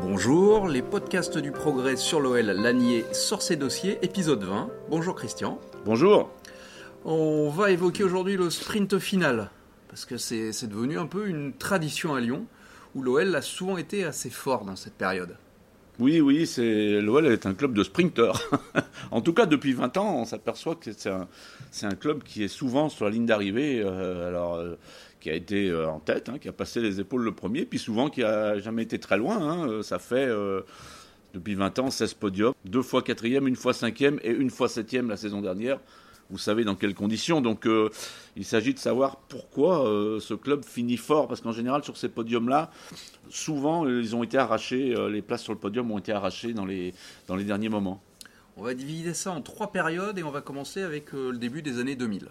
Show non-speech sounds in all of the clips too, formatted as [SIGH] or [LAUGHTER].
Bonjour, les podcasts du progrès sur l'OL Lanier sort ses dossiers, épisode 20. Bonjour Christian. Bonjour. On va évoquer aujourd'hui le sprint final, parce que c'est devenu un peu une tradition à Lyon, où l'OL a souvent été assez fort dans cette période. Oui, oui, c'est l'OL est un club de sprinteurs. [LAUGHS] en tout cas, depuis 20 ans, on s'aperçoit que c'est un, club qui est souvent sur la ligne d'arrivée. Euh, alors, euh, qui a été euh, en tête, hein, qui a passé les épaules le premier, puis souvent qui a jamais été très loin. Hein. ça fait depuis 20 ans 16 podiums, deux fois quatrième, une fois cinquième et une fois septième la saison dernière vous savez dans quelles conditions. Donc euh, il s'agit de savoir pourquoi euh, ce club finit fort, parce qu'en général sur ces podiums-là, souvent ils ont été arrachés, euh, les places sur le podium ont été arrachées dans les, dans les derniers moments. On va diviser ça en trois périodes et on va commencer avec le début des années 2000.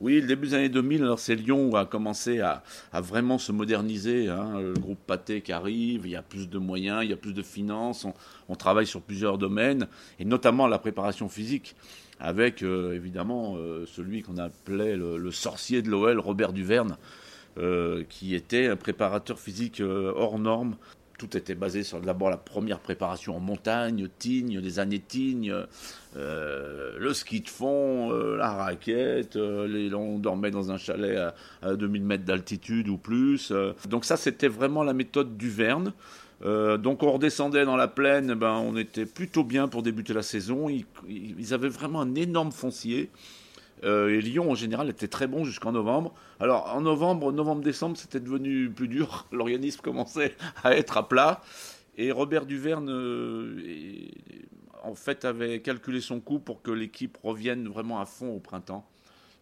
Oui, le début des années 2000, alors c'est Lyon où a commencé à, vraiment se moderniser. Hein. Le groupe Pathé qui arrive, il y a plus de moyens, il y a plus de finances, on, on travaille sur plusieurs domaines, et notamment la préparation physique avec euh, évidemment euh, celui qu'on appelait le, sorcier de l'OL, Robert Duverne, euh, qui était un préparateur physique hors norme. Tout était basé sur d'abord la première préparation en montagne, Tignes, des années Tignes, le ski de fond, la raquette, les, on dormait dans un chalet à, à 2000 mètres d'altitude ou plus. donc ça, c'était vraiment la méthode Duverne. Euh, donc on redescendait dans la plaine, ben, on était plutôt bien pour débuter la saison. Ils, avaient vraiment un énorme foncier. Euh, et Lyon en général était très bon jusqu'en novembre. Alors en novembre, novembre-décembre, c'était devenu plus dur. [LAUGHS] L'organisme commençait à être à plat. Et Robert Duverne, euh, en fait, avait calculé son coup pour que l'équipe revienne vraiment à fond au printemps.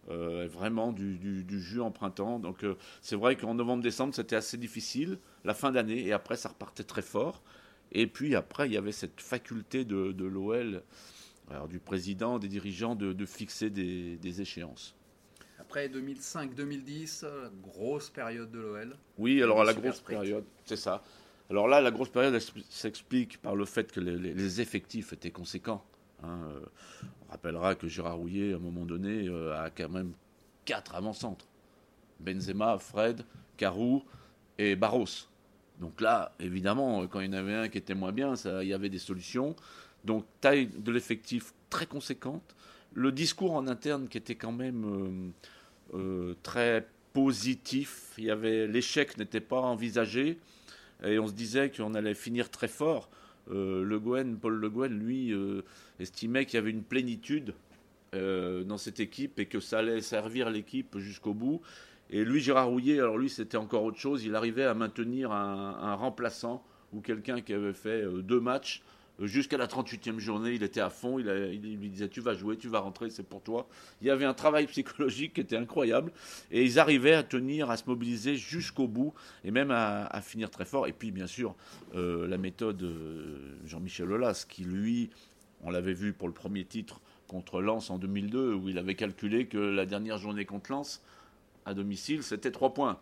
Euh, vraiment du, jus en printemps. Donc c'est vrai qu'en novembre-décembre, c'était assez difficile, la fin d'année, et après, ça repartait très fort. Et puis après, il y avait cette faculté de, de l'OL, du président, des dirigeants, de, fixer des, des, échéances. Après 2005-2010, grosse période de l'OL. Oui, alors la grosse période, c'est ça. Alors là, la grosse période s'explique par le fait que les, les effectifs étaient conséquents. Hein, euh, on rappellera que Gérard Rouillet, à un moment donné, euh, a quand même quatre avant-centres. Benzema, Fred, Carou et Barros. Donc là, évidemment, quand il y en avait un qui était moins bien, il y avait des solutions. Donc taille de l'effectif très conséquente. Le discours en interne qui était quand même euh, très positif. Il y avait l'échec n'était pas envisagé et on se disait qu'on allait finir très fort. Euh, le Guen, Paul Le Guen, lui, euh, estimait qu'il y avait une plénitude euh, dans cette équipe et que ça allait servir l'équipe jusqu'au bout. Et lui, Gérard Rouillet, alors lui, c'était encore autre chose. Il arrivait à maintenir un remplaçant ou quelqu'un qui avait fait deux matchs Jusqu'à la 38e journée, il était à fond. Il, lui disait Tu vas jouer, tu vas rentrer, c'est pour toi. Il y avait un travail [LAUGHS] psychologique qui était incroyable. Et ils arrivaient à tenir, à se mobiliser jusqu'au bout et même à, finir très fort. Et puis, bien sûr, euh, la méthode euh, Jean-Michel Aulas, qui lui, on l'avait vu pour le premier titre contre Lens en 2002, où il avait calculé que la dernière journée contre Lens, à domicile, c'était 3 points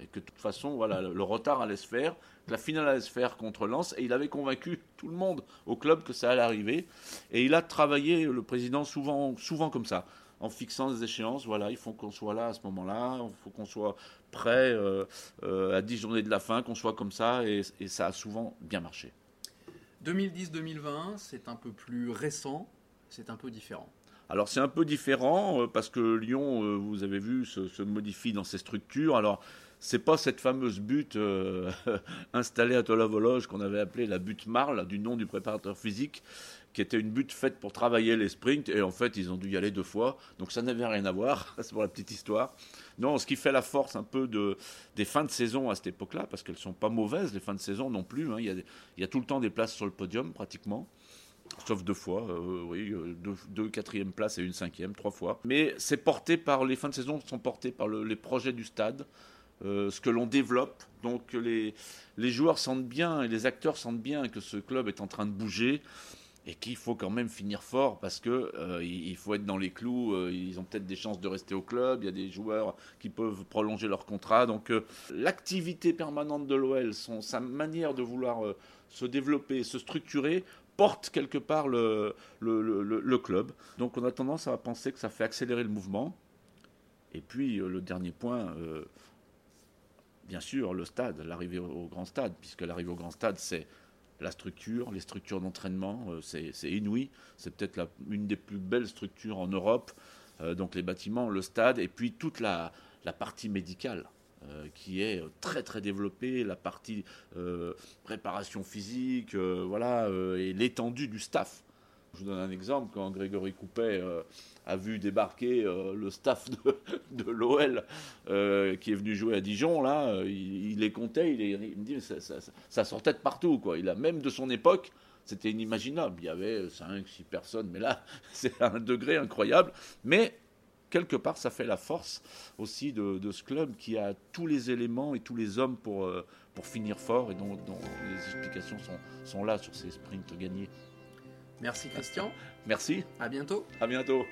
et que de toute façon, voilà, le retard allait se faire, que la finale allait se faire contre Lens, et il avait convaincu tout le monde au club que ça allait arriver. Et il a travaillé, le président, souvent, souvent comme ça, en fixant des échéances. Voilà, il faut qu'on soit là à ce moment-là, il faut qu'on soit prêt euh, euh, à 10 journées de la fin, qu'on soit comme ça, et ça a souvent bien marché. 2010-2020, c'est un peu plus récent, c'est un peu différent. Alors c'est un peu différent euh, parce que Lyon, vous avez vu, se, modifie dans ses structures. Alors c'est pas cette fameuse butte euh, [LAUGHS] installée à Tolavologe qu'on avait appelée la butte Marle, du nom du préparateur physique, qui était une butte faite pour travailler les sprints, et en fait, ils ont dû y aller deux fois, donc ça n'avait rien à voir, [LAUGHS] c'est pour la petite histoire. Non, ce qui fait la force un peu de, des fins de saison à cette époque-là, parce qu'elles sont pas mauvaises, les fins de saison non plus, hein. il, y a, tout le temps des places sur le podium, pratiquement. Sauf deux fois, euh, oui, euh, deux, quatrièmes places et une cinquième, trois fois. Mais c'est porté par, les fins de saison sont portées par les projets du stade, euh, ce que l'on développe. Donc les, les joueurs sentent bien et les acteurs sentent bien que ce club est en train de bouger et qu'il faut quand même finir fort parce que il faut être dans les clous. Ils ont peut-être des chances de rester au club. Il y a des joueurs qui peuvent prolonger leur contrat. Donc l'activité permanente de l'OL, sa manière de vouloir se développer, se structurer, porte quelque part le, le, le, club. Donc on a tendance à penser que ça fait accélérer le mouvement. Et puis le dernier point, bien sûr, le stade, l'arrivée au, grand stade, puisque l'arrivée au grand stade, c'est la structure, les structures d'entraînement, euh, c'est inouï. C'est peut-être une des plus belles structures en Europe. Euh, donc les bâtiments, le stade, et puis toute la, partie médicale. Euh, qui est très très développée, la partie préparation physique, voilà, et l'étendue du staff. Je vous donne un exemple, quand Grégory Coupet euh, a vu débarquer euh, le staff de, [LAUGHS] l'OL euh, qui est venu jouer à Dijon, là, il, les comptait, il, me dit ça, ça, sortait de partout, quoi. Il a même de son époque, c'était inimaginable. Il y avait 5, 6 personnes, mais là, [LAUGHS] c'est un degré incroyable. Mais quelque part, ça fait la force aussi de, ce club qui a tous les éléments et tous les hommes pour, pour finir fort et dont, les explications sont, sont là sur ces sprints gagnés. Merci Christian. Merci. À bientôt. À bientôt.